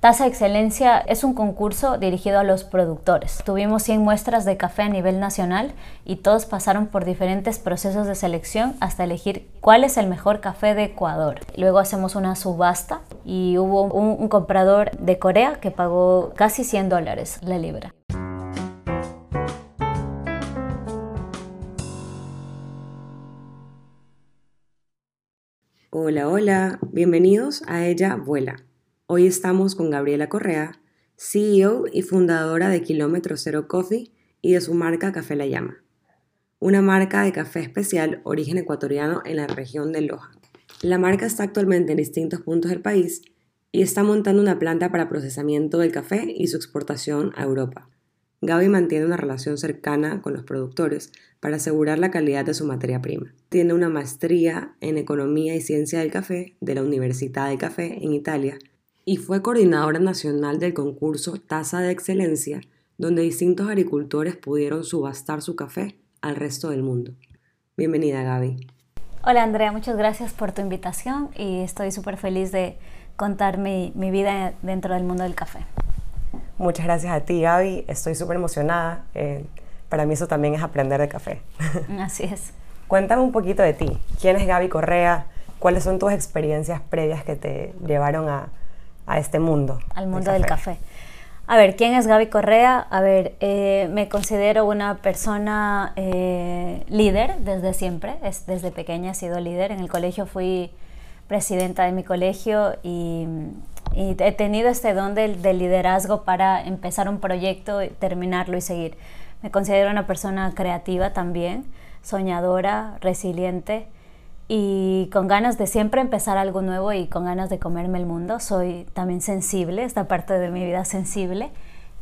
Taza Excelencia es un concurso dirigido a los productores. Tuvimos 100 muestras de café a nivel nacional y todos pasaron por diferentes procesos de selección hasta elegir cuál es el mejor café de Ecuador. Luego hacemos una subasta y hubo un, comprador de Corea que pagó casi 100 dólares la libra. Hola, hola, bienvenidos a Ella Vuela Hoy estamos con Gabriela Correa, CEO y fundadora de Kilómetro Cero Coffee y de su marca Café La Llama, una marca de café especial origen ecuatoriano en la región de Loja. La marca está actualmente en distintos puntos del país y está montando una planta para procesamiento del café y su exportación a Europa. Gaby mantiene una relación cercana con los productores para asegurar la calidad de su materia prima. Tiene una maestría en Economía y Ciencia del Café de la Universidad del Café en Italia y fue coordinadora nacional del concurso Taza de Excelencia, donde distintos agricultores pudieron subastar su café al resto del mundo. Bienvenida Gaby. Hola Andrea, muchas gracias por tu invitación y estoy súper feliz de contar mi, mi, vida dentro del mundo del café. Muchas gracias a ti Gaby, estoy súper emocionada. Eh, para mí eso también es aprender de café. Así es. Cuéntame un poquito de ti. ¿Quién es Gaby Correa? ¿Cuáles son tus experiencias previas que te llevaron a, a este mundo. Al mundo del café. A ver, ¿quién es Gaby Correa? A ver, eh, me considero una persona eh, líder desde siempre, es, desde pequeña he sido líder. En el colegio fui presidenta de mi colegio y, he tenido este don del, del, liderazgo para empezar un proyecto, terminarlo y seguir. Me considero una persona creativa también, soñadora, resiliente y con ganas de siempre empezar algo nuevo y con ganas de comerme el mundo. Soy también sensible, esta parte de mi vida sensible.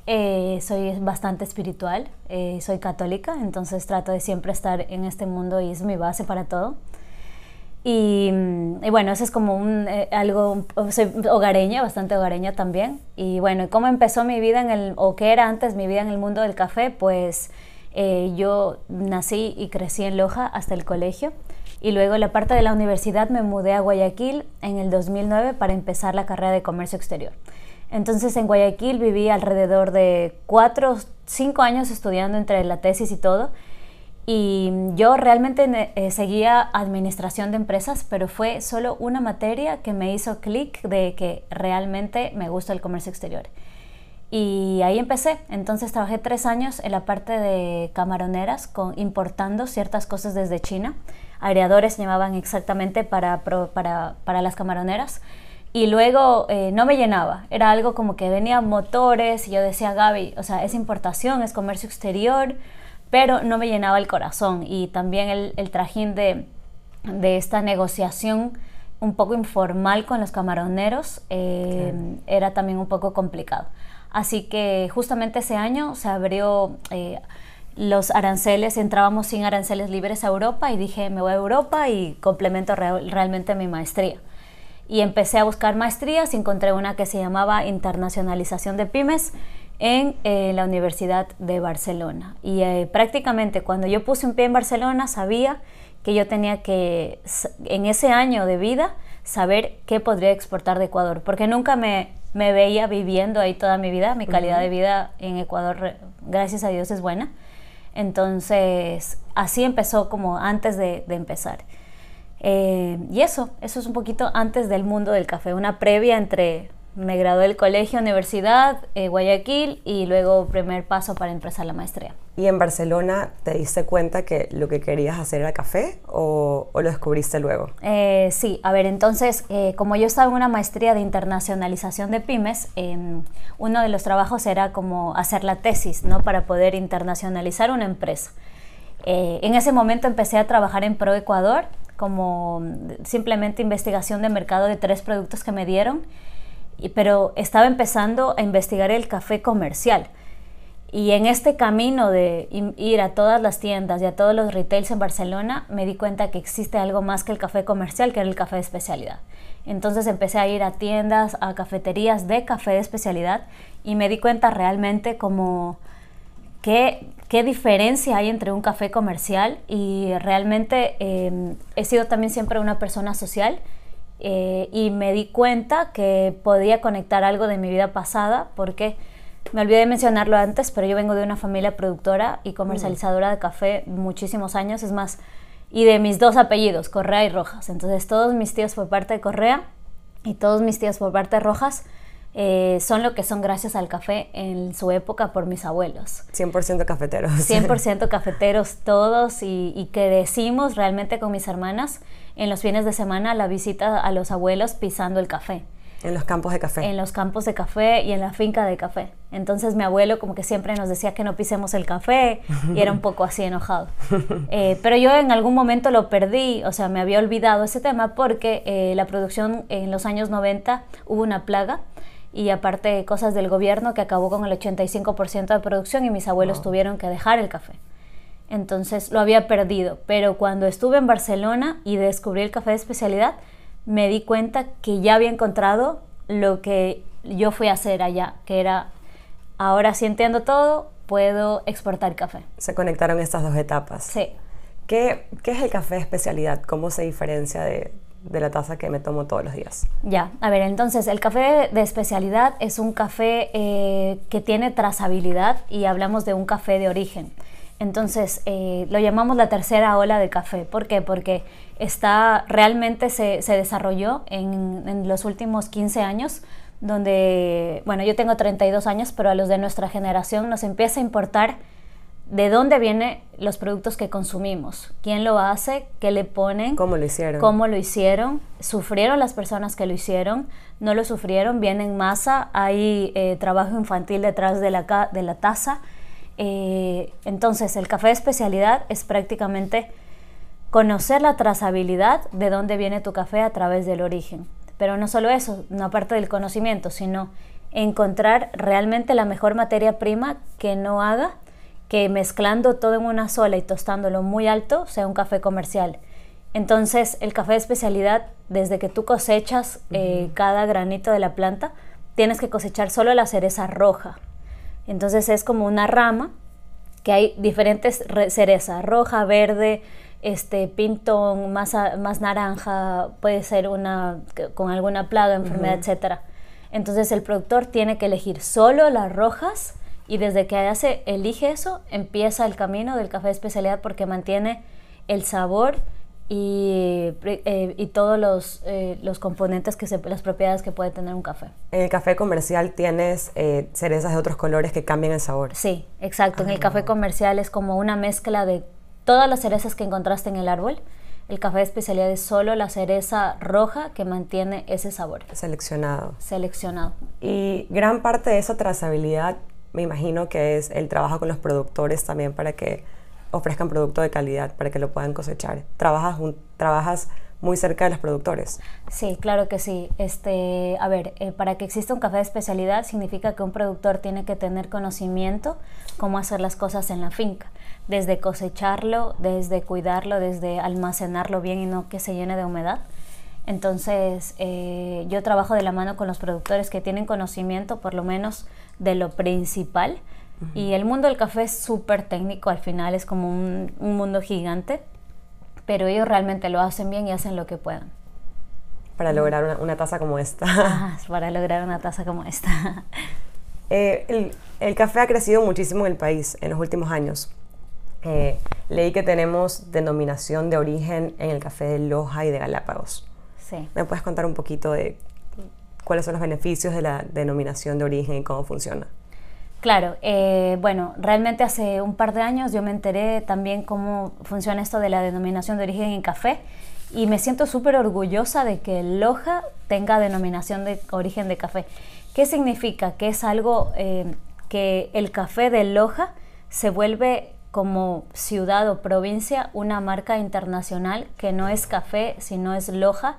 Eh, soy bastante espiritual, eh, soy católica, entonces trato de siempre estar en este mundo y es mi base para todo. Y, mm, bueno, eso es como un, eh, algo, soy hogareña, bastante hogareña también. Y bueno, ¿cómo empezó mi vida en el, o qué era antes mi vida en el mundo del café? Pues yo nací y crecí en Loja hasta el colegio y luego la parte de la universidad me mudé a Guayaquil en el 2009 para empezar la carrera de comercio exterior. Entonces en Guayaquil viví alrededor de cuatro, cinco años estudiando entre la tesis y todo. Y yo realmente eh, seguía administración de empresas, pero fue solo una materia que me hizo clic de que realmente me gusta el comercio exterior. Y ahí empecé. Entonces trabajé tres años en la parte de camaroneras, importando ciertas cosas desde China aireadores se llamaban exactamente para, para, para las camaroneras. Y luego eh, no me llenaba, era algo como que venían motores y yo decía, Gaby, o sea, es importación, es comercio exterior, pero no me llenaba el corazón. Y también el, el trajín de, de, esta negociación un poco informal con los camaroneros eh, era también un poco complicado. Así que justamente ese año se abrió... Eh, los aranceles, entrábamos sin aranceles libres a Europa y dije, me voy a Europa y complemento realmente mi maestría. Y empecé a buscar maestrías, encontré una que se llamaba Internacionalización de Pymes en eh, la Universidad de Barcelona. Y eh, prácticamente cuando yo puse un pie en Barcelona sabía que yo tenía que, en ese año de vida, saber qué podría exportar de Ecuador, porque nunca me, me veía viviendo ahí toda mi vida. Mi calidad de vida en Ecuador, gracias a Dios, es buena entonces, así empezó como antes de, empezar. Eh, y eso, eso es un poquito antes del mundo del café, una previa entre me gradué del colegio, universidad, eh, Guayaquil y luego primer paso para empezar la maestría. ¿Y en Barcelona te diste cuenta que lo que querías hacer era café o, lo descubriste luego? Eh, sí, a ver, entonces, eh, como yo estaba en una maestría de internacionalización de pymes, em, uno de los trabajos era como hacer la tesis, ¿no? Para poder internacionalizar una empresa. en ese momento empecé a trabajar en Pro Ecuador como simplemente investigación de mercado de tres productos que me dieron pero estaba empezando a investigar el café comercial. Y en este camino de ir a todas las tiendas y a todos los retails en Barcelona, me di cuenta que existe algo más que el café comercial, que era el café de especialidad. Entonces empecé a ir a tiendas, a cafeterías de café de especialidad y me di cuenta realmente como qué, qué diferencia hay entre un café comercial y realmente em, he sido también siempre una persona social eh, y me di cuenta que podía conectar algo de mi vida pasada porque me olvidé de mencionarlo antes, pero yo vengo de una familia productora y comercializadora de café muchísimos años, es más, y de mis dos apellidos, Correa y Rojas. Entonces todos mis tíos por parte de Correa y todos mis tíos por parte de Rojas eh, son lo que son gracias al café en su época por mis abuelos. 100% cafeteros. 100% cafeteros todos y, y, que decimos realmente con mis hermanas en los fines de semana la visita a los abuelos pisando el café. En los campos de café. En los campos de café y en la finca de café. Entonces mi abuelo como que siempre nos decía que no pisemos el café y era un poco así enojado. Eh, pero yo en algún momento lo perdí, o sea, me había olvidado ese tema porque eh, la producción en los años 90 hubo una plaga y aparte cosas del gobierno que acabó con el 85% de producción y mis abuelos tuvieron que dejar el café. Entonces lo había perdido, pero cuando estuve en Barcelona y descubrí el café de especialidad, me di cuenta que ya había encontrado lo que yo fui a hacer allá, que era, ahora sí entiendo todo, puedo exportar café. Se conectaron estas dos etapas. Sí. ¿Qué, qué es el café de especialidad? ¿Cómo se diferencia de, de la taza que me tomo todos los días. Ya, a ver, entonces el café de especialidad es un café eh, que tiene trazabilidad y hablamos de un café de origen. Entonces eh, lo llamamos la tercera ola de café. ¿Por qué? Porque está, realmente se, se desarrolló en, en, los últimos 15 años, donde, bueno, yo tengo 32 años, pero a los de nuestra generación nos empieza a importar de dónde vienen los productos que consumimos, quién lo hace, qué le ponen, cómo lo hicieron, cómo lo hicieron, sufrieron las personas que lo hicieron, no lo sufrieron, viene en masa, hay eh, trabajo infantil detrás de la, de la taza. Eh, entonces, el café de especialidad es prácticamente conocer la trazabilidad de dónde viene tu café a través del origen. Pero no solo eso, no aparte del conocimiento, sino encontrar realmente la mejor materia prima que no haga que mezclando todo en una sola y tostándolo muy alto sea un café comercial. Entonces, el café de especialidad, desde que tú cosechas eh, cada granito de la planta, tienes que cosechar solo la cereza roja. Entonces, es como una rama que hay diferentes cerezas, roja, verde, este, pintón, más, más naranja, puede ser una con alguna plaga, enfermedad, etcétera. Entonces, el productor tiene que elegir solo las rojas y desde que hace, elige eso, empieza el camino del café de especialidad porque mantiene el sabor y, eh, y todos los, eh, los componentes, que se, las propiedades que puede tener un café. En el café comercial tienes eh, cerezas de otros colores que cambian el sabor. Sí, exacto. En el café ah. comercial es como una mezcla de todas las cerezas que encontraste en el árbol. El café de especialidad es solo la cereza roja que mantiene ese sabor. Seleccionado. Seleccionado. Y gran parte de esa trazabilidad me imagino que es el trabajo con los productores también para que ofrezcan producto de calidad, para que lo puedan cosechar. Trabajas, trabajas muy cerca de los productores. Sí, claro que sí. Este, a ver, eh, para que exista un café de especialidad significa que un productor tiene que tener conocimiento cómo hacer las cosas en la finca, desde cosecharlo, desde cuidarlo, desde almacenarlo bien y no que se llene de humedad. Entonces, eh, yo trabajo de la mano con los productores que tienen conocimiento, por lo menos de lo principal. Y el mundo del café es súper técnico, al final es como un, mundo gigante, pero ellos realmente lo hacen bien y hacen lo que puedan. Para lograr una, taza como esta. para lograr una taza como esta. Eh, el, el, café ha crecido muchísimo en el país en los últimos años. Eh, leí que tenemos denominación de origen en el café de Loja y de Galápagos. Sí. ¿Me puedes contar un poquito de cuáles son los beneficios de la denominación de origen y cómo funciona. Claro, eh, bueno, realmente hace un par de años yo me enteré también cómo funciona esto de la denominación de origen en café y me siento súper orgullosa de que Loja tenga denominación de origen de café. ¿Qué significa? Que es algo eh, que el café de Loja se vuelve como ciudad o provincia una marca internacional que no es café, sino es Loja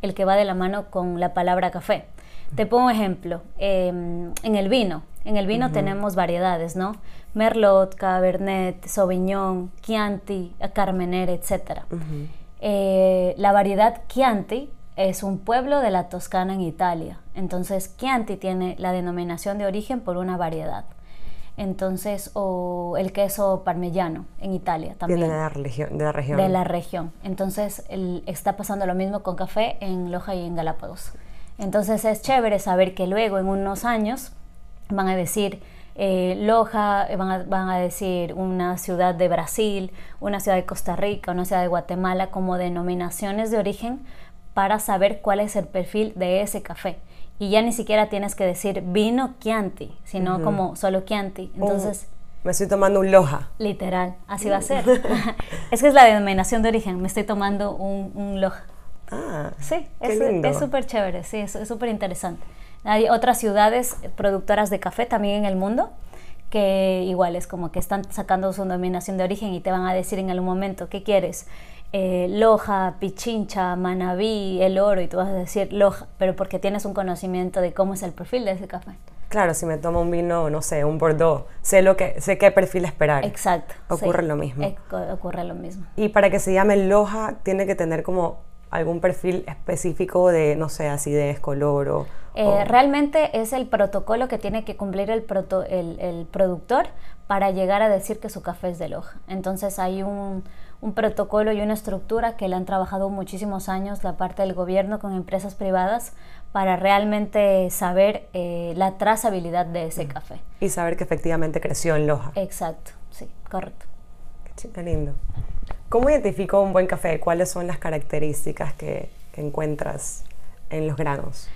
el que va de la mano con la palabra café. Te pongo un ejemplo, em, en el vino, en el vino tenemos variedades, ¿no? Merlot, Cabernet, Sauvignon, Chianti, Carmenere, etc. Eh, la variedad Chianti es un pueblo de la Toscana en Italia. Entonces, Chianti tiene la denominación de origen por una variedad. Entonces, o el queso parmigiano en Italia también. Viene de la, región, de la región. De la región. Entonces, está pasando lo mismo con café en Loja y en Galápagos. Entonces, es chévere saber que luego, en unos años, van a decir eh, Loja, eh, van a, van a, decir una ciudad de Brasil, una ciudad de Costa Rica, una ciudad de Guatemala como denominaciones de origen para saber cuál es el perfil de ese café y ya ni siquiera tienes que decir vino Chianti, sino como solo Chianti. Entonces... me estoy tomando un Loja. Literal, así va a ser. es que es la denominación de origen, me estoy tomando un, un Loja. Ah, sí, es súper chévere, sí, es súper interesante. Hay otras ciudades productoras de café también en el mundo que igual es como que están sacando su denominación de origen y te van a decir en algún momento qué quieres, eh, Loja, Pichincha, Manabí, El Oro, y tú vas a decir Loja, pero porque tienes un conocimiento de cómo es el perfil de ese café. Claro, si me tomo un vino, no sé, un Bordeaux, sé lo que sé qué perfil esperar. Exacto. Ocurre lo mismo. ocurre lo mismo. Y para que se llame Loja, tiene que tener como algún perfil específico de, no sé, acidez, color o, eh, Realmente es el protocolo que tiene que cumplir el, el, el, productor para llegar a decir que su café es de Loja. Entonces hay un, un protocolo y una estructura que le han trabajado muchísimos años la parte del gobierno con empresas privadas para realmente saber eh, la trazabilidad de ese café. Y saber que efectivamente creció en Loja. Exacto, sí, correcto. Qué lindo. ¿Cómo identifico un buen café? ¿Cuáles son las características que, que encuentras en los granos?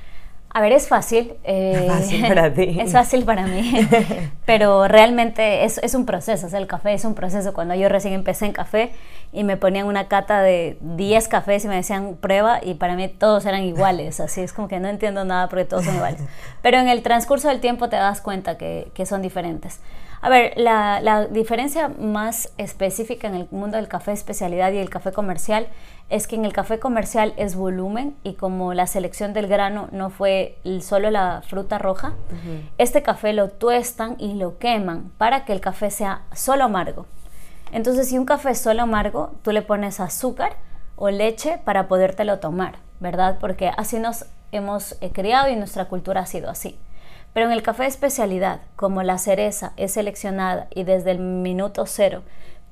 A ver, es fácil. es eh, fácil para ti. Es fácil para mí. pero realmente es, es, un proceso. el café es un proceso. Cuando yo recién empecé en café y me ponían una cata de 10 cafés y me decían prueba y para mí todos eran iguales. Así es como que no entiendo nada porque todos son iguales. Pero en el transcurso del tiempo te das cuenta que, que son diferentes. A ver, la, la, diferencia más específica en el mundo del café especialidad y el café comercial es que en el café comercial es volumen y como la selección del grano no fue solo la fruta roja, este café lo tuestan y lo queman para que el café sea solo amargo. Entonces, si un café es solo amargo, tú le pones azúcar o leche para podértelo tomar, ¿verdad? Porque así nos hemos eh, criado y nuestra cultura ha sido así. Pero en el café de especialidad, como la cereza es seleccionada y desde el minuto cero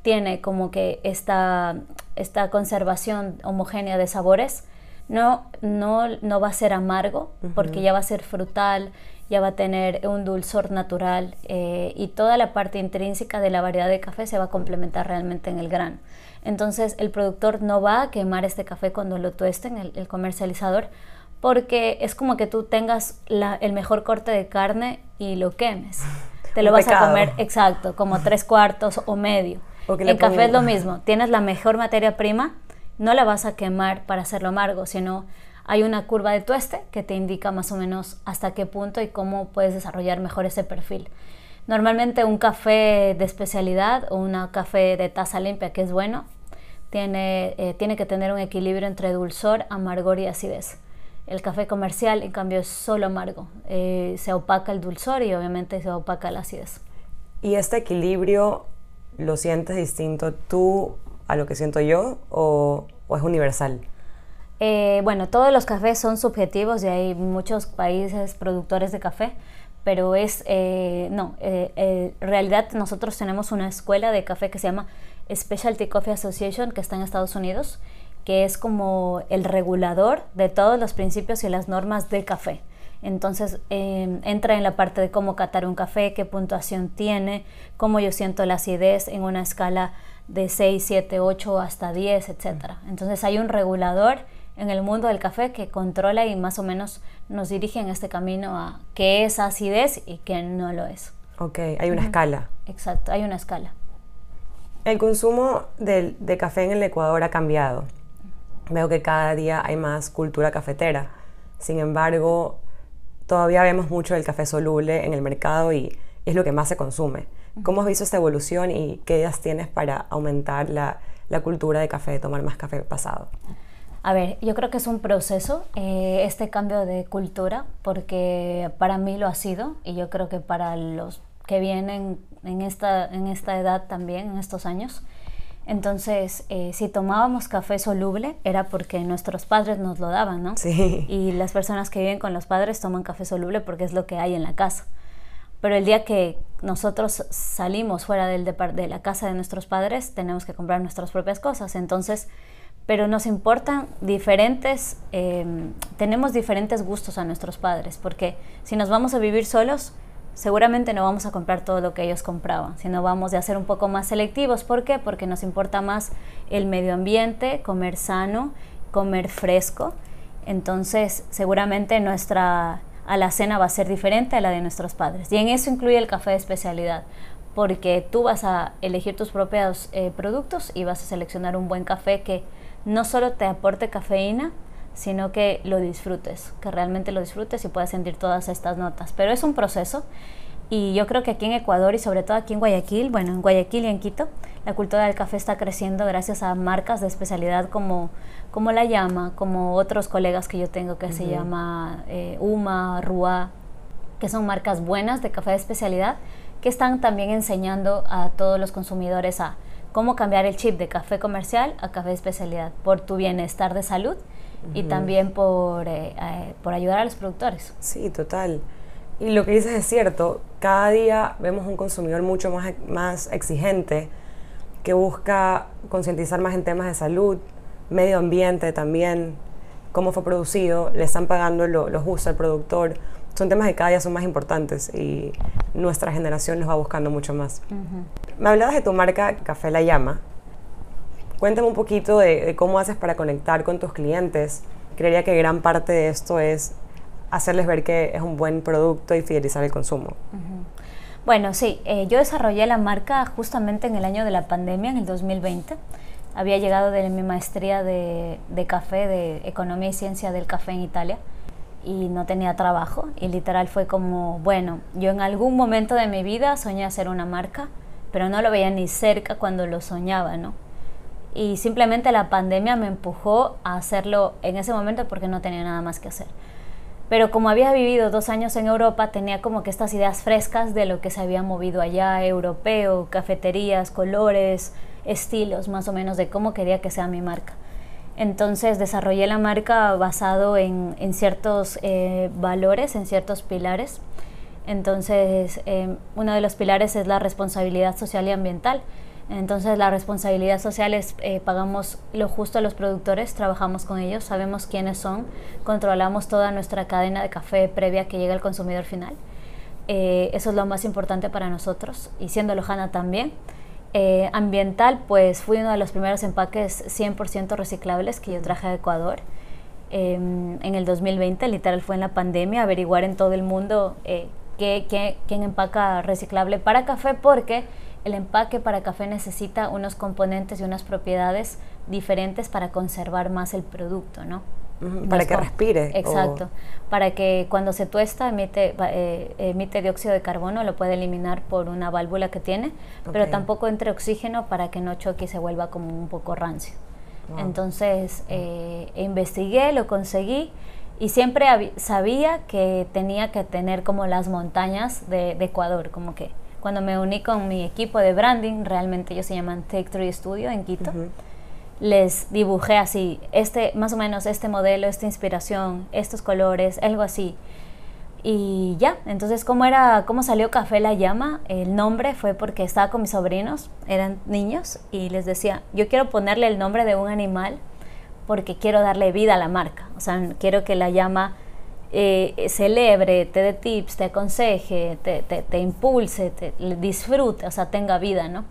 tiene como que esta, esta conservación homogénea de sabores, no, no, no va a ser amargo porque ya va a ser frutal, ya va a tener un dulzor natural eh, y toda la parte intrínseca de la variedad de café se va a complementar realmente en el grano. Entonces el productor no va a quemar este café cuando lo tuesten, el, el comercializador, porque es como que tú tengas el mejor corte de carne y lo quemes. Te lo vas a comer, exacto, como tres cuartos o medio. En café es lo mismo, tienes la mejor materia prima, no la vas a quemar para hacerlo amargo, sino hay una curva de tueste que te indica más o menos hasta qué punto y cómo puedes desarrollar mejor ese perfil. Normalmente un café de especialidad o un café de taza limpia que es bueno, tiene, eh, tiene que tener un equilibrio entre dulzor, amargor y acidez. El café comercial, en cambio, es solo amargo. Eh, se opaca el dulzor y obviamente se opaca la acidez. ¿Y este equilibrio lo sientes distinto tú a lo que siento yo o, es universal? Eh, bueno, todos los cafés son subjetivos y hay muchos países productores de café, pero es, eh, no, en realidad nosotros tenemos una escuela de café que se llama Specialty Coffee Association, que está en Estados Unidos, que es como el regulador de todos los principios y las normas del café. Entonces em, entra en la parte de cómo catar un café, qué puntuación tiene, cómo yo siento la acidez en una escala de 6, 7, 8 hasta 10, etc. Entonces hay un regulador en el mundo del café que controla y más o menos nos dirige en este camino a qué es acidez y qué no lo es. Ok, hay una escala. Exacto, hay una escala. El consumo de café en el Ecuador ha cambiado veo que cada día hay más cultura cafetera. Sin embargo, todavía vemos mucho del café soluble en el mercado y es lo que más se consume. ¿Cómo has visto esta evolución y qué ideas tienes para aumentar la, cultura de café, de tomar más café pasado? A ver, yo creo que es un proceso eh, este cambio de cultura, porque para mí lo ha sido y yo creo que para los que vienen en esta, en esta edad también, en estos años, entonces, eh, si tomábamos café soluble era porque nuestros padres nos lo daban, ¿no? Sí. Y las personas que viven con los padres toman café soluble porque es lo que hay en la casa. Pero el día que nosotros salimos fuera del de la casa de nuestros padres, tenemos que comprar nuestras propias cosas. Entonces, pero nos importan diferentes, em, tenemos diferentes gustos a nuestros padres, porque si nos vamos a vivir solos, seguramente no vamos a comprar todo lo que ellos compraban, sino vamos a ser un poco más selectivos. ¿Por qué? Porque nos importa más el medio ambiente, comer sano, comer fresco. Entonces, seguramente nuestra alacena va a ser diferente a la de nuestros padres. Y en eso incluye el café de especialidad, porque tú vas a elegir tus propios eh, productos y vas a seleccionar un buen café que no solo te aporte cafeína, sino que lo disfrutes, que realmente lo disfrutes y puedas sentir todas estas notas. Pero es un proceso y yo creo que aquí en Ecuador y sobre todo aquí en Guayaquil, bueno, en Guayaquil y en Quito, la cultura del café está creciendo gracias a marcas de especialidad como, como La Llama, como otros colegas que yo tengo que se llama eh, Uma, Rua, que son marcas buenas de café de especialidad, que están también enseñando a todos los consumidores a cómo cambiar el chip de café comercial a café de especialidad por tu bienestar de salud y también por, eh, eh, por ayudar a los productores. Sí, total. Y lo que dices es cierto, cada día vemos un consumidor mucho más, más exigente que busca concientizar más en temas de salud, medio ambiente también, cómo fue producido, le están pagando lo, lo justo al productor. Son temas que cada día son más importantes y nuestra generación los va buscando mucho más. Me hablabas de tu marca Café La Llama. Cuéntame un poquito de, cómo haces para conectar con tus clientes. Creería que gran parte de esto es hacerles ver que es un buen producto y fidelizar el consumo. Bueno, sí, eh, yo desarrollé la marca justamente en el año de la pandemia, en el 2020. Había llegado de mi maestría de, de café, de economía y ciencia del café en Italia y no tenía trabajo y literal fue como, bueno, yo en algún momento de mi vida soñé hacer una marca, pero no lo veía ni cerca cuando lo soñaba, ¿no? Y simplemente la pandemia me empujó a hacerlo en ese momento porque no tenía nada más que hacer. Pero como había vivido dos años en Europa, tenía como que estas ideas frescas de lo que se había movido allá, europeo, cafeterías, colores, estilos, más o menos de cómo quería que sea mi marca. Entonces desarrollé la marca basado en, ciertos eh, valores, en ciertos pilares. Entonces, eh, uno de los pilares es la responsabilidad social y ambiental. Entonces la responsabilidad social es eh, pagamos lo justo a los productores, trabajamos con ellos, sabemos quiénes son, controlamos toda nuestra cadena de café previa que llega al consumidor final. Eh, eso es lo más importante para nosotros y siendo Lojana también. Eh, ambiental, pues fui uno de los primeros empaques 100% reciclables que yo traje a Ecuador. Em, en el 2020, literal fue en la pandemia, averiguar en todo el mundo quién empaca reciclable para café porque el empaque para café necesita unos componentes y unas propiedades diferentes para conservar más el producto, ¿no? para que respire. Exacto. Para que cuando se tuesta emite, eh, emite dióxido de carbono, lo puede eliminar por una válvula que tiene, pero tampoco entre oxígeno para que no choque y se vuelva como un poco rancio. Entonces eh, investigué, lo conseguí y siempre sabía que tenía que tener como las montañas de, de Ecuador, como que cuando me uní con mi equipo de branding, realmente ellos se llaman Take Three Studio en Quito, les dibujé así, este, más o menos este modelo, esta inspiración, estos colores, algo así. Y ya, entonces, ¿cómo, era, ¿cómo salió Café La Llama? El nombre fue porque estaba con mis sobrinos, eran niños, y les decía, yo quiero ponerle el nombre de un animal porque quiero darle vida a la marca. O sea, quiero que la llama eh, celebre, te dé tips, te aconseje, te, te, impulse, te disfrute, o sea, tenga vida, ¿no?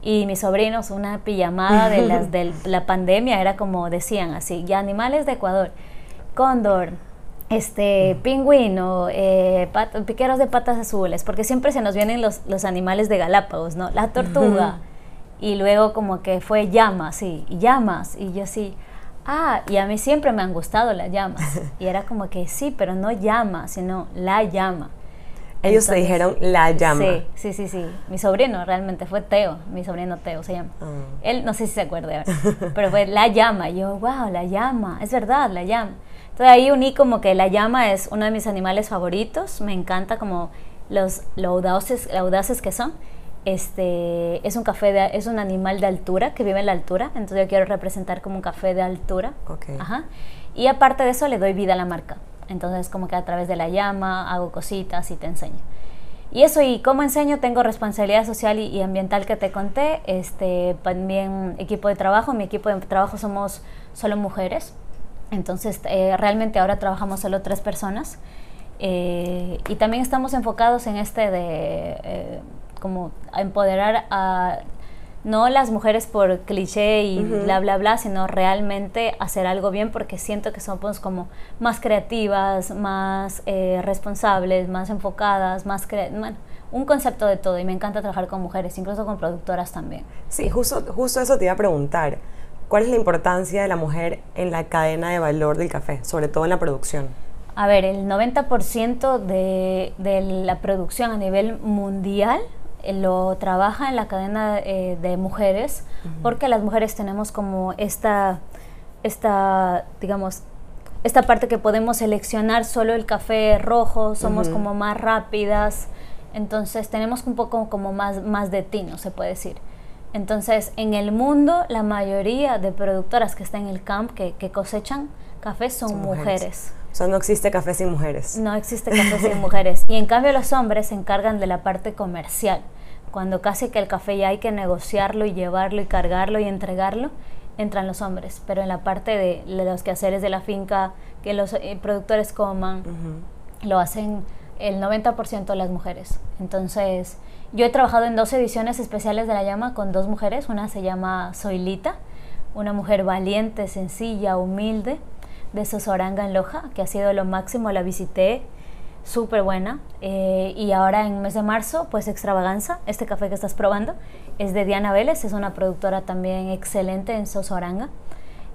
Y mis sobrinos, una pijamada de las de la pandemia, era como decían así, ya animales de Ecuador, cóndor, este, pingüino, eh, piqueros de patas azules, porque siempre se nos vienen los, los animales de Galápagos, ¿no? La tortuga, y luego como que fue llamas, sí, llamas, y yo sí, ah, y a mí siempre me han gustado las llamas. Y era como que sí, pero no llama, sino la llama. Ellos te dijeron la llama. Sí, sí, sí, sí. Mi sobrino realmente fue Teo, mi sobrino Teo se llama. Ah. Él no sé si se acuerda, pero fue la llama. Y yo, wow, la llama, es verdad, la llama. Entonces ahí uní como que la llama es uno de mis animales favoritos. Me encanta como los lo audaces, audaces que son este es un café de, es un animal de altura que vive en la altura entonces yo quiero representar como un café de altura. Ajá. y aparte de eso le doy vida a la marca. Entonces como que a través de la llama hago cositas y te enseño. Y eso, y como enseño, tengo responsabilidad social y, ambiental que te conté, este, también equipo de trabajo, mi equipo de trabajo somos solo mujeres, entonces eh, realmente ahora trabajamos solo tres personas, eh, y también estamos enfocados en este de eh, como empoderar a no las mujeres por cliché y bla, bla, bla, sino realmente hacer algo bien porque siento que somos como más creativas, más eh, responsables, más enfocadas, más... Bueno, un concepto de todo y me encanta trabajar con mujeres, incluso con productoras también. Sí, justo, justo eso te iba a preguntar. ¿Cuál es la importancia de la mujer en la cadena de valor del café, sobre todo en la producción? A ver, el 90% de, de la producción a nivel mundial lo trabaja en la cadena eh, de mujeres, porque las mujeres tenemos como esta, esta, digamos, esta parte que podemos seleccionar solo el café rojo, somos como más rápidas, entonces tenemos un poco como más, más de tino, se puede decir. Entonces, en el mundo, la mayoría de productoras que están en el camp, que, cosechan café, son, mujeres. O sea, no existe café sin mujeres. No existe café sin mujeres. Y en cambio los hombres se encargan de la parte comercial. Cuando casi que el café ya hay que negociarlo y llevarlo y cargarlo y entregarlo, entran los hombres. Pero en la parte de, los quehaceres de la finca, que los eh, productores coman, lo hacen el 90% las mujeres. Entonces, yo he trabajado en dos ediciones especiales de La Llama con dos mujeres. Una se llama Soilita, una mujer valiente, sencilla, humilde de Sosoranga en Loja, que ha sido lo máximo, la visité, súper buena. Eh, y ahora en mes de marzo, pues Extravaganza, este café que estás probando, es de Diana Vélez, es una productora también excelente en Sosoranga.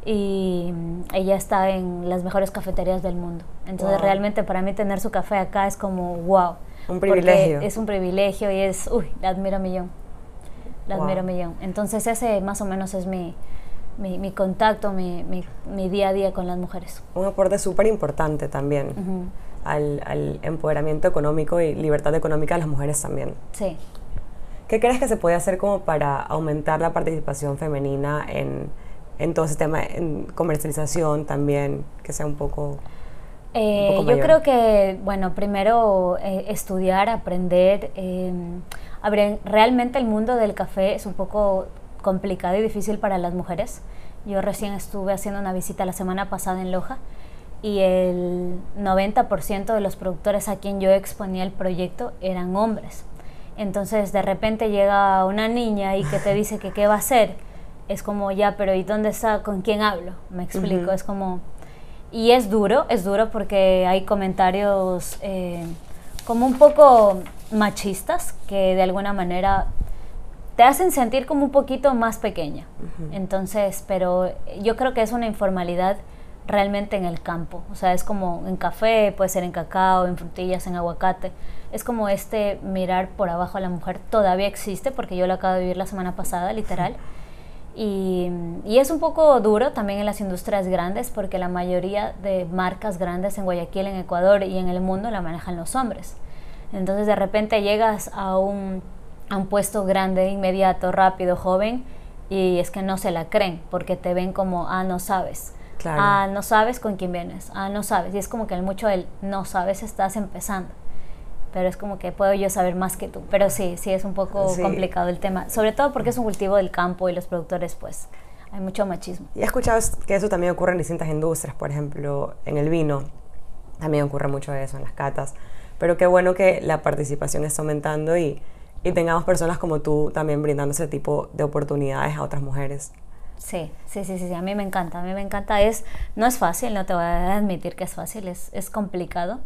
Y ella está en las mejores cafeterías del mundo. Entonces realmente para mí tener su café acá es como wow. Un privilegio. Es un privilegio y es, uy, la admiro millón. La admiro millón. Entonces ese más o menos es mi, mi, mi contacto, mi, mi, día a día con las mujeres. Un aporte súper importante también al, al, empoderamiento económico y libertad económica de las mujeres también. Sí. ¿Qué crees que se puede hacer como para aumentar la participación femenina en, en todo ese tema, en comercialización también, que sea un poco... Eh, yo creo que, bueno, primero eh, estudiar, aprender. Eh, realmente el mundo del café es un poco complicado y difícil para las mujeres. Yo recién estuve haciendo una visita la semana pasada en Loja y el 90% de los productores a quien yo exponía el proyecto eran hombres. Entonces de repente llega una niña y que te dice que qué va a hacer. Es como, ya, pero ¿y dónde está? ¿Con quién hablo? Me explico, es como... Y es duro, es duro porque hay comentarios eh, como un poco machistas que de alguna manera te hacen sentir como un poquito más pequeña. Entonces, pero yo creo que es una informalidad realmente en el campo. O sea, es como en café, puede ser en cacao, en frutillas, en aguacate. Es como este mirar por abajo a la mujer todavía existe, porque yo lo acabo de vivir la semana pasada, literal. Y, y, es un poco duro también en las industrias grandes, porque la mayoría de marcas grandes en Guayaquil, en Ecuador y en el mundo la manejan los hombres. Entonces de repente llegas a un a un puesto grande, inmediato, rápido, joven, y es que no se la creen porque te ven como, ah, no sabes. Ah, no sabes con quién vienes. Ah, no sabes. Y es como que el mucho del no sabes estás empezando. Pero es como que puedo yo saber más que tú. Pero sí, sí es un poco complicado el tema. Sobre todo porque es un cultivo del campo y los productores, pues, hay mucho machismo. Y he escuchado que eso también ocurre en distintas industrias. Por ejemplo, en el vino también ocurre mucho eso, en las catas. Pero qué bueno que la participación está aumentando y y tengamos personas como tú también brindando ese tipo de oportunidades a otras mujeres. Sí, sí, sí, sí, a mí me encanta, a mí me encanta. Es, no es fácil, no te voy a admitir que es fácil, es, es complicado.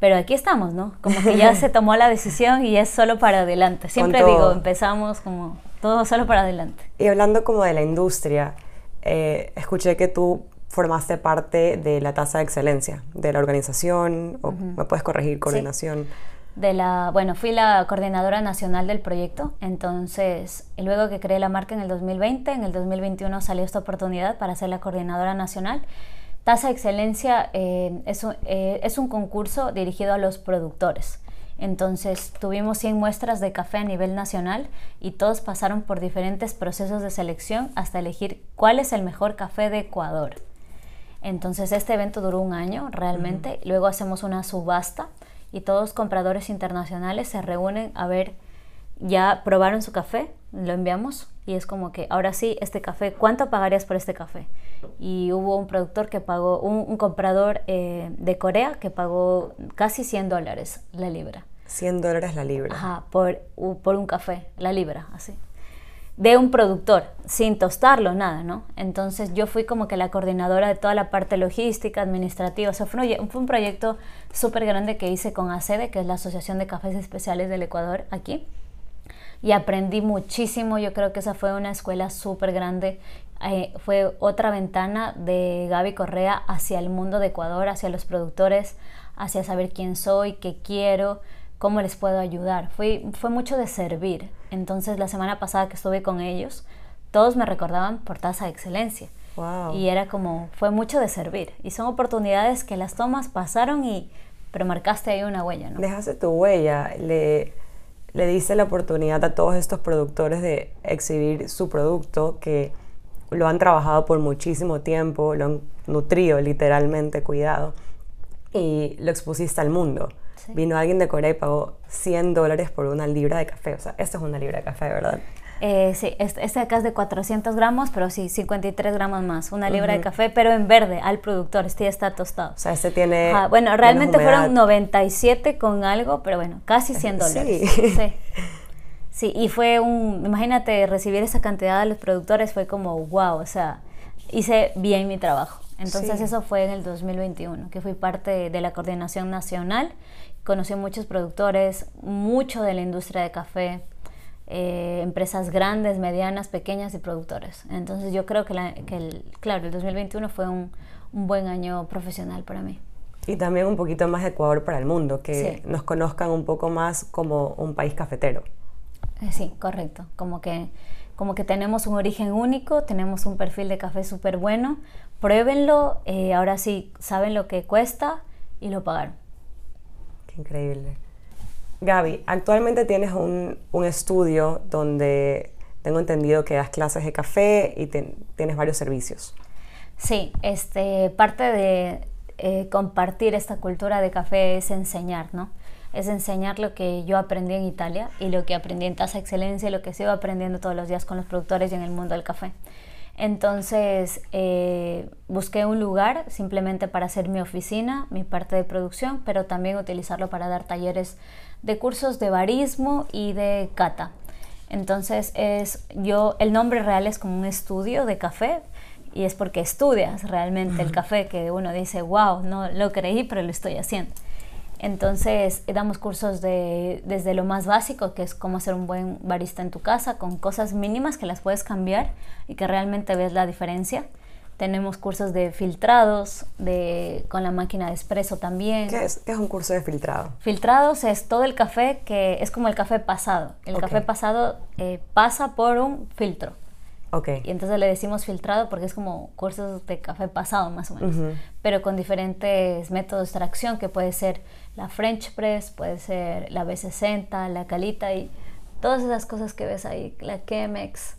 Pero aquí estamos, ¿no? Como que ya se tomó la decisión y es solo para adelante. Siempre digo, empezamos como todo solo para adelante. Y hablando como de la industria, eh, escuché que tú formaste parte de la tasa de excelencia de la organización, o me puedes corregir, coordinación de la, bueno, fui la coordinadora nacional del proyecto, entonces luego que creé la marca en el 2020, en el 2021 salió esta oportunidad para ser la coordinadora nacional. Tasa de Excelencia eh, es, un, eh, es un concurso dirigido a los productores. Entonces tuvimos 100 muestras de café a nivel nacional y todos pasaron por diferentes procesos de selección hasta elegir cuál es el mejor café de Ecuador. Entonces este evento duró un año realmente, luego hacemos una subasta y todos compradores internacionales se reúnen a ver, ya probaron su café, lo enviamos y es como que ahora sí, este café, ¿cuánto pagarías por este café? Y hubo un productor que pagó, un, comprador eh, de Corea que pagó casi 100 dólares la libra. 100 dólares la libra. Ajá, por, por un café, la libra, así de un productor, sin tostarlo, nada, ¿no? Entonces yo fui como que la coordinadora de toda la parte logística, administrativa, o sea, fue un, proyecto súper grande que hice con ACEDE, que es la Asociación de Cafés Especiales del Ecuador, aquí, y aprendí muchísimo, yo creo que esa fue una escuela súper grande, eh, fue otra ventana de Gaby Correa hacia el mundo de Ecuador, hacia los productores, hacia saber quién soy, qué quiero, cómo les puedo ayudar. Fue, fue mucho de servir. Entonces la semana pasada que estuve con ellos, todos me recordaban por tasa de excelencia. Y era como, fue mucho de servir. Y son oportunidades que las tomas pasaron y, pero marcaste ahí una huella, ¿no? Dejaste tu huella, le, le diste la oportunidad a todos estos productores de exhibir su producto que lo han trabajado por muchísimo tiempo, lo han nutrido literalmente, cuidado, y lo expusiste al mundo. Vino alguien de Corea y pagó 100 dólares por una libra de café. O sea, esta es una libra de café, ¿verdad? Eh, sí, este, este, acá es de 400 gramos, pero sí, 53 gramos más. Una libra de café, pero en verde, al productor. Este ya está tostado. O sea, este tiene. bueno, realmente fueron 97 con algo, pero bueno, casi 100 dólares. Sí. sí. sí. y fue un. Imagínate, recibir esa cantidad de los productores fue como, wow, o sea, hice bien mi trabajo. Entonces, eso fue en el 2021, que fui parte de la coordinación nacional conocí muchos productores, mucho de la industria de café, eh, empresas grandes, medianas, pequeñas y productores. Entonces yo creo que, el, claro, el 2021 fue un, buen año profesional para mí. Y también un poquito más de Ecuador para el mundo, que nos conozcan un poco más como un país cafetero. Eh, sí, correcto. Como que, como que tenemos un origen único, tenemos un perfil de café súper bueno. Pruébenlo, eh, ahora sí saben lo que cuesta y lo pagaron increíble. Gaby, actualmente tienes un, estudio donde tengo entendido que das clases de café y tienes varios servicios. Sí, este, parte de eh, compartir esta cultura de café es enseñar, ¿no? Es enseñar lo que yo aprendí en Italia y lo que aprendí en Tasa Excelencia y lo que sigo aprendiendo todos los días con los productores y en el mundo del café. Entonces eh, busqué un lugar simplemente para hacer mi oficina, mi parte de producción, pero también utilizarlo para dar talleres de cursos de barismo y de cata. Entonces es yo el nombre real es como un estudio de café y es porque estudias realmente el café que uno dice, wow, no lo creí, pero lo estoy haciendo. Entonces, damos cursos de, desde lo más básico, que es cómo hacer un buen barista en tu casa, con cosas mínimas que las puedes cambiar y que realmente ves la diferencia. Tenemos cursos de filtrados, de, con la máquina de espresso también. ¿Qué es, es un curso de filtrado? Filtrados es todo el café que es como el café pasado. El café pasado eh, pasa por un filtro. Okay. Y entonces le decimos filtrado porque es como cursos de café pasado más o menos, pero con diferentes métodos de extracción que puede ser la French Press, puede ser la B60, la Calita y todas esas cosas que ves ahí, la Chemex.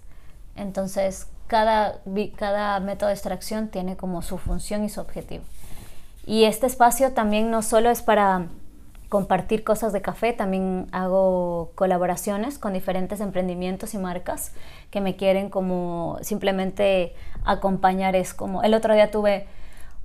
Entonces cada, cada método de extracción tiene como su función y su objetivo. Y este espacio también no solo es para compartir cosas de café, también hago colaboraciones con diferentes emprendimientos y marcas que me quieren como simplemente acompañar. Es como, el otro día tuve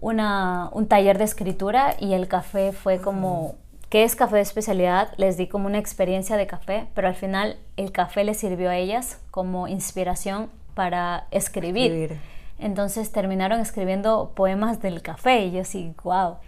una, un taller de escritura y el café fue como, ¿qué es café de especialidad? Les di como una experiencia de café, pero al final el café les sirvió a ellas como inspiración para escribir. Entonces terminaron escribiendo poemas del café y yo sí, wow.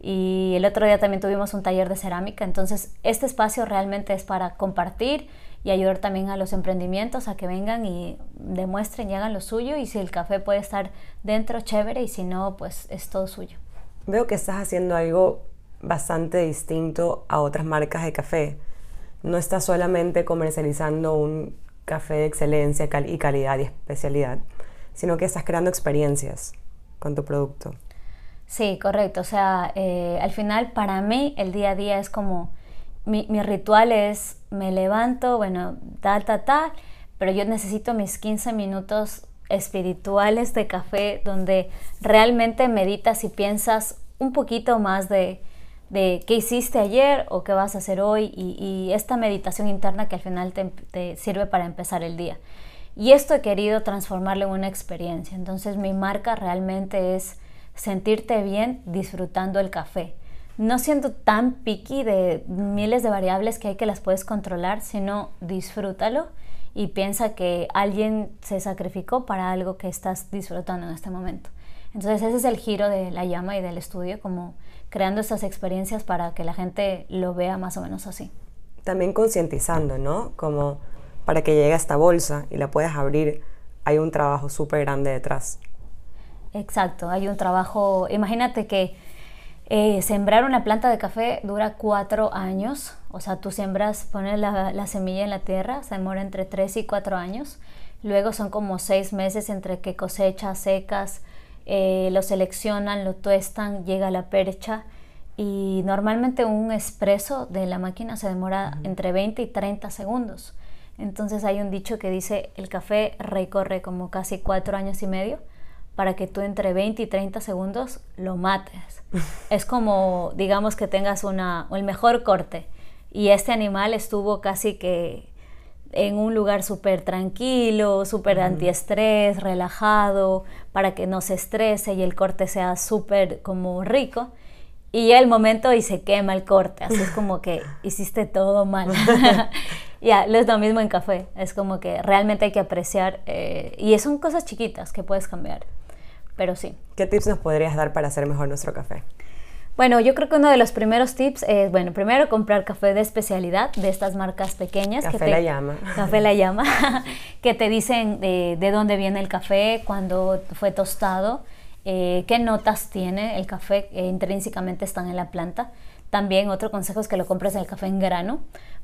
Y el otro día también tuvimos un taller de cerámica, entonces este espacio realmente es para compartir y ayudar también a los emprendimientos a que vengan y demuestren y hagan lo suyo y si el café puede estar dentro, chévere y si no, pues es todo suyo. Veo que estás haciendo algo bastante distinto a otras marcas de café. No estás solamente comercializando un café de excelencia y calidad y especialidad, sino que estás creando experiencias con tu producto. Sí, correcto. O sea, eh, al final para mí el día a día es como, mi, mi, ritual es, me levanto, bueno, tal, tal, tal, pero yo necesito mis 15 minutos espirituales de café donde realmente meditas y piensas un poquito más de, de qué hiciste ayer o qué vas a hacer hoy y, esta meditación interna que al final te, sirve para empezar el día. Y esto he querido transformarlo en una experiencia. Entonces mi marca realmente es sentirte bien disfrutando el café. No siendo tan picky de miles de variables que hay que las puedes controlar, sino disfrútalo y piensa que alguien se sacrificó para algo que estás disfrutando en este momento. Entonces ese es el giro de la llama y del estudio, como creando estas experiencias para que la gente lo vea más o menos así. También concientizando, ¿no? Como para que llegue a esta bolsa y la puedas abrir, hay un trabajo súper grande detrás. Exacto, hay un trabajo, imagínate que eh, sembrar una planta de café dura cuatro años, o sea, tú siembras, pones la, la, semilla en la tierra, se demora entre tres y cuatro años, luego son como seis meses entre que cosechas, secas, eh, lo seleccionan, lo tuestan, llega la percha y normalmente un expreso de la máquina se demora entre 20 y 30 segundos. Entonces hay un dicho que dice el café recorre como casi cuatro años y medio para que tú entre 20 y 30 segundos lo mates. es como, digamos que tengas una, el mejor corte. Y este animal estuvo casi que en un lugar súper tranquilo, súper antiestrés, relajado, para que no se estrese y el corte sea súper como rico. Y el momento y se quema el corte, así es como que hiciste todo mal. ya, es lo mismo en café, es como que realmente hay que apreciar, eh, y son cosas chiquitas que puedes cambiar, pero sí. ¿Qué tips nos podrías dar para hacer mejor nuestro café? Bueno, yo creo que uno de los primeros tips es, bueno, primero comprar café de especialidad de estas marcas pequeñas. Café La Llama. Café La Llama, que te dicen de, dónde viene el café, cuándo fue tostado, eh, qué notas tiene el café, eh, intrínsecamente están en la planta. También otro consejo es que lo compres el café en grano,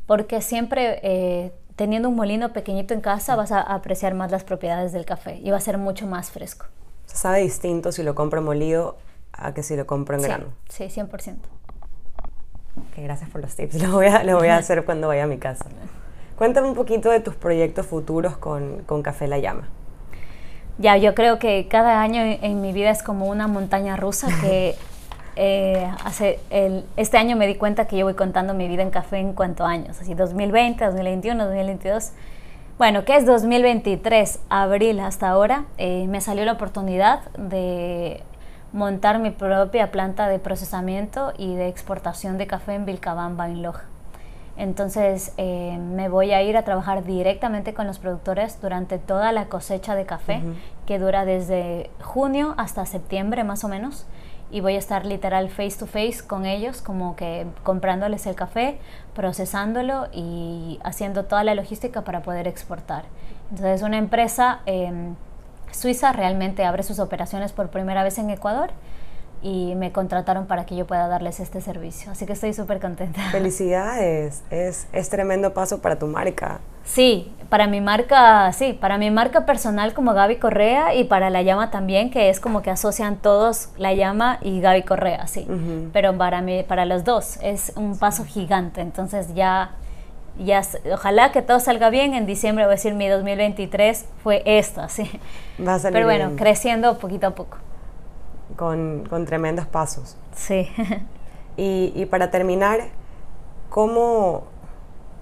porque siempre eh, teniendo un molino pequeñito en casa vas a apreciar más las propiedades del café y va a ser mucho más fresco. Sabe distinto si lo compro molido a que si lo compro en grano. Sí, 100%. Ok, gracias por los tips. Lo voy a, lo voy a hacer cuando vaya a mi casa. Cuéntame un poquito de tus proyectos futuros con, con Café La Llama. Ya, yo creo que cada año en mi vida es como una montaña rusa que eh, hace el, este año me di cuenta que yo voy contando mi vida en café en cuanto a años, así 2020, 2021, 2022. Bueno, ¿qué es 2023? Abril hasta ahora eh, me salió la oportunidad de montar mi propia planta de procesamiento y de exportación de café en Vilcabamba, en Loja. Entonces eh, me voy a ir a trabajar directamente con los productores durante toda la cosecha de café, que dura desde junio hasta septiembre más o menos. Y voy a estar literal face to face con ellos, como que comprándoles el café, procesándolo y haciendo toda la logística para poder exportar. Entonces una empresa... Em, Suiza realmente abre sus operaciones por primera vez en Ecuador y me contrataron para que yo pueda darles este servicio. Así que estoy súper contenta. Felicidades, es, es tremendo paso para tu marca. Sí, para mi marca, sí, para mi marca personal como Gaby Correa y para La Llama también, que es como que asocian todos La Llama y Gaby Correa, sí. Pero para, mí, para los dos es un paso gigante, entonces ya ya, ojalá que todo salga bien. En diciembre voy a decir mi 2023 fue esto, sí. Va a salir Pero bueno, creciendo poquito a poco. Con, con tremendos pasos. Sí. y, y, para terminar, ¿cómo,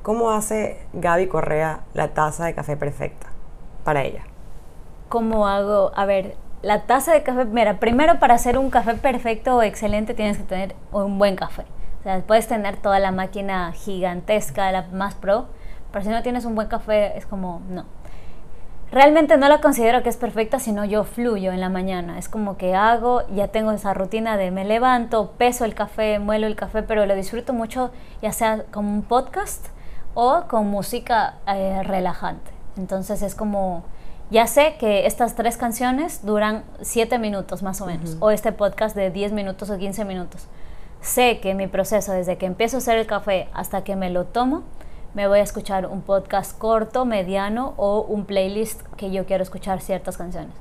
¿cómo hace Gaby Correa la taza de café perfecta para ella? ¿Cómo hago? A ver, la taza de café, mira, primero para hacer un café perfecto o excelente tienes que tener un buen café. O sea, puedes tener toda la máquina gigantesca, la más pro, pero si no tienes un buen café es como, no. Realmente no la considero que es perfecta, sino yo fluyo en la mañana. Es como que hago, ya tengo esa rutina de me levanto, peso el café, muelo el café, pero lo disfruto mucho, ya sea como un podcast o con música eh, relajante. Entonces es como, ya sé que estas tres canciones duran siete minutos más o menos, o este podcast de 10 minutos o 15 minutos sé que mi proceso, desde que empiezo a hacer el café hasta que me lo tomo, me voy a escuchar un podcast corto, mediano o un playlist que yo quiero escuchar ciertas canciones.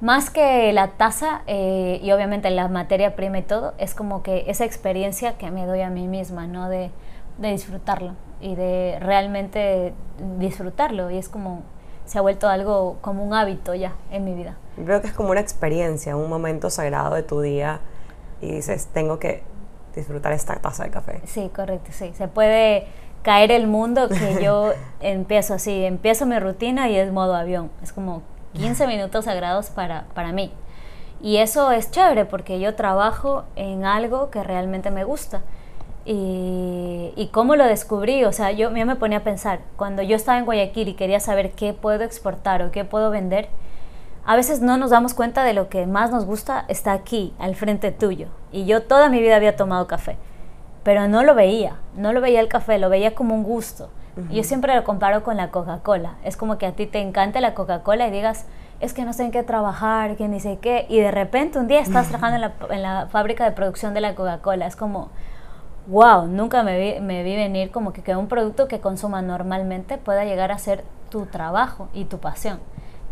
Más que la taza eh, y obviamente la materia prima y todo, es como que esa experiencia que me doy a mí misma, ¿no? De, de disfrutarlo y de realmente disfrutarlo. Y es como, se ha vuelto algo como un hábito ya en mi vida. Creo que es como una experiencia, un momento sagrado de tu día y dices, tengo que disfrutar esta taza de café. Sí, correcto, sí. Se puede caer el mundo que yo empiezo así, empiezo mi rutina y es modo avión. Es como 15 minutos sagrados para, para mí. Y eso es chévere porque yo trabajo en algo que realmente me gusta. Y, y, cómo lo descubrí, o sea, yo, yo me ponía a pensar, cuando yo estaba en Guayaquil y quería saber qué puedo exportar o qué puedo vender, a veces no nos damos cuenta de lo que más nos gusta está aquí, al frente tuyo. Y yo toda mi vida había tomado café, pero no lo veía, no lo veía el café, lo veía como un gusto. Y yo siempre lo comparo con la Coca-Cola. Es como que a ti te encanta la Coca-Cola y digas, es que no sé en qué trabajar, que ni sé qué. Y de repente un día estás trabajando en la, en la fábrica de producción de la Coca-Cola. Es como, wow, nunca me vi, me vi venir como que, que un producto que consuma normalmente pueda llegar a ser tu trabajo y tu pasión.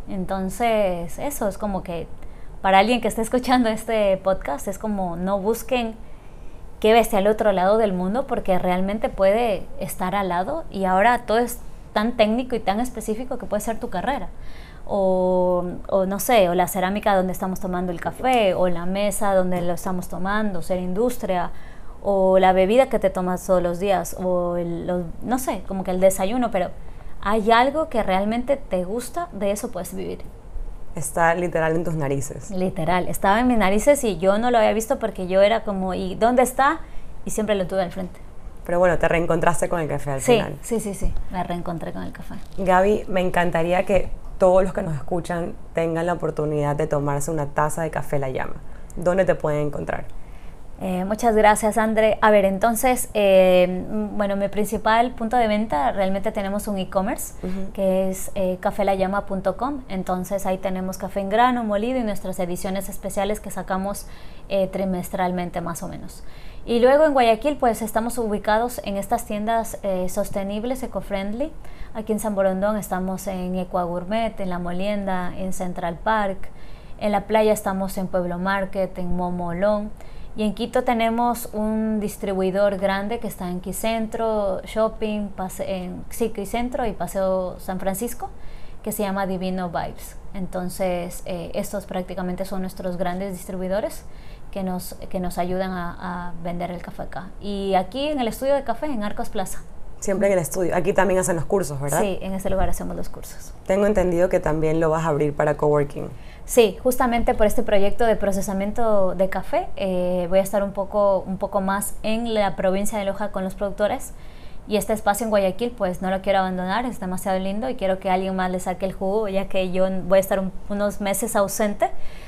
Entonces, eso es como que para alguien que esté escuchando este podcast, es como no busquen qué bestia al otro lado del mundo porque realmente puede estar al lado y ahora todo es tan técnico y tan específico que puede ser tu carrera. O, o, no sé, o la cerámica donde estamos tomando el café, o la mesa donde lo estamos tomando, ser industria, o la bebida que te tomas todos los días, o el, no sé, como que el desayuno, pero hay algo que realmente te gusta, de eso puedes vivir. Está literal en tus narices. Literal, estaba en mis narices y yo no lo había visto porque yo era como, ¿y dónde está? Y siempre lo tuve al frente. Pero bueno, te reencontraste con el café al sí, final. Sí, sí, sí, me reencontré con el café. Gaby, me encantaría que todos los que nos escuchan tengan la oportunidad de tomarse una taza de café La Llama. ¿Dónde te pueden encontrar? Eh, muchas gracias, André. A ver, entonces, eh, bueno, mi principal punto de venta, realmente tenemos un e-commerce que es eh, cafelayama.com. Entonces, ahí tenemos café en grano, molido y nuestras ediciones especiales que sacamos eh, trimestralmente más o menos. Y luego en Guayaquil, pues estamos ubicados en estas tiendas sostenibles, eco-friendly. Aquí en San Borondón estamos en Equa Gourmet, en La Molienda, en Central Park. En la playa estamos en Pueblo Market, en Momolón. Y en Quito tenemos un distribuidor grande que está en Quicentro, Shopping, pase, en sí, Quicentro y Paseo San Francisco, que se llama Divino Vibes. Entonces, eh, estos prácticamente son nuestros grandes distribuidores que nos, que nos ayudan a, a, vender el café acá. Y aquí en el estudio de café, en Arcos Plaza. Siempre en el estudio. Aquí también hacen los cursos, ¿verdad? Sí, en este lugar hacemos los cursos. Tengo entendido que también lo vas a abrir para coworking. Sí, justamente por este proyecto de procesamiento de café eh, voy a estar un poco, un poco más en la provincia de Loja con los productores y este espacio en Guayaquil pues no lo quiero abandonar, es demasiado lindo y quiero que alguien más le saque el jugo ya que yo voy a estar un, unos meses ausente.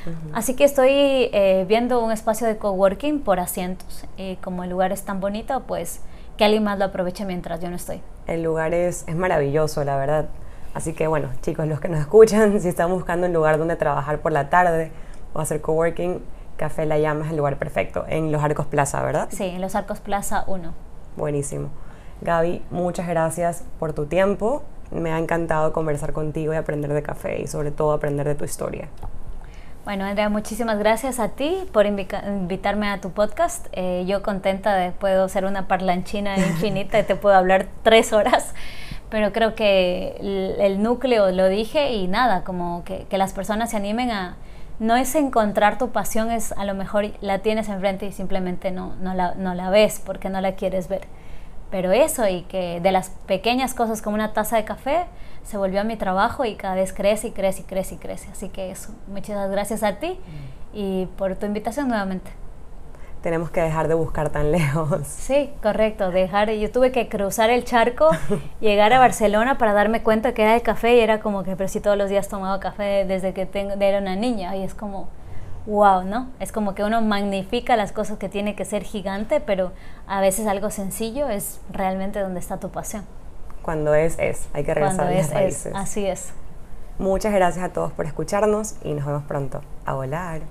Uh -huh. Así que estoy eh, viendo un espacio de coworking por asientos. y como el lugar es tan bonito pues que alguien más lo aproveche mientras yo no estoy. El lugar es, es maravilloso, la verdad. Así que bueno, chicos, los que nos escuchan, si están buscando un lugar donde trabajar por la tarde o hacer coworking, Café La Llama es el lugar perfecto, en los Arcos Plaza, ¿verdad? Sí, en los Arcos Plaza 1. Buenísimo. Gaby, muchas gracias por tu tiempo. Me ha encantado conversar contigo y aprender de café y sobre todo aprender de tu historia. Bueno, Andrea, muchísimas gracias a ti por invitarme a tu podcast. Eh, yo contenta de puedo ser una parlanchina infinita y te puedo hablar tres horas pero creo que el, el, núcleo lo dije y nada, como que, que, las personas se animen a... No es encontrar tu pasión, es a lo mejor la tienes enfrente y simplemente no, no, la, no la ves porque no la quieres ver. Pero eso y que de las pequeñas cosas como una taza de café se volvió a mi trabajo y cada vez crece y crece y crece y crece. Así que eso, muchas gracias a ti y por tu invitación nuevamente tenemos que dejar de buscar tan lejos. Sí, correcto, dejar, yo tuve que cruzar el charco, llegar a Barcelona para darme cuenta que era el café y era como que, pero si todos los días tomaba café desde que tengo, era una niña y es como, wow, ¿no? Es como que uno magnifica las cosas que tiene que ser gigante, pero a veces algo sencillo es realmente donde está tu pasión. Cuando es, es, hay que regresar Cuando a las es, raíces. es, así es. Muchas gracias a todos por escucharnos y nos vemos pronto. A volar.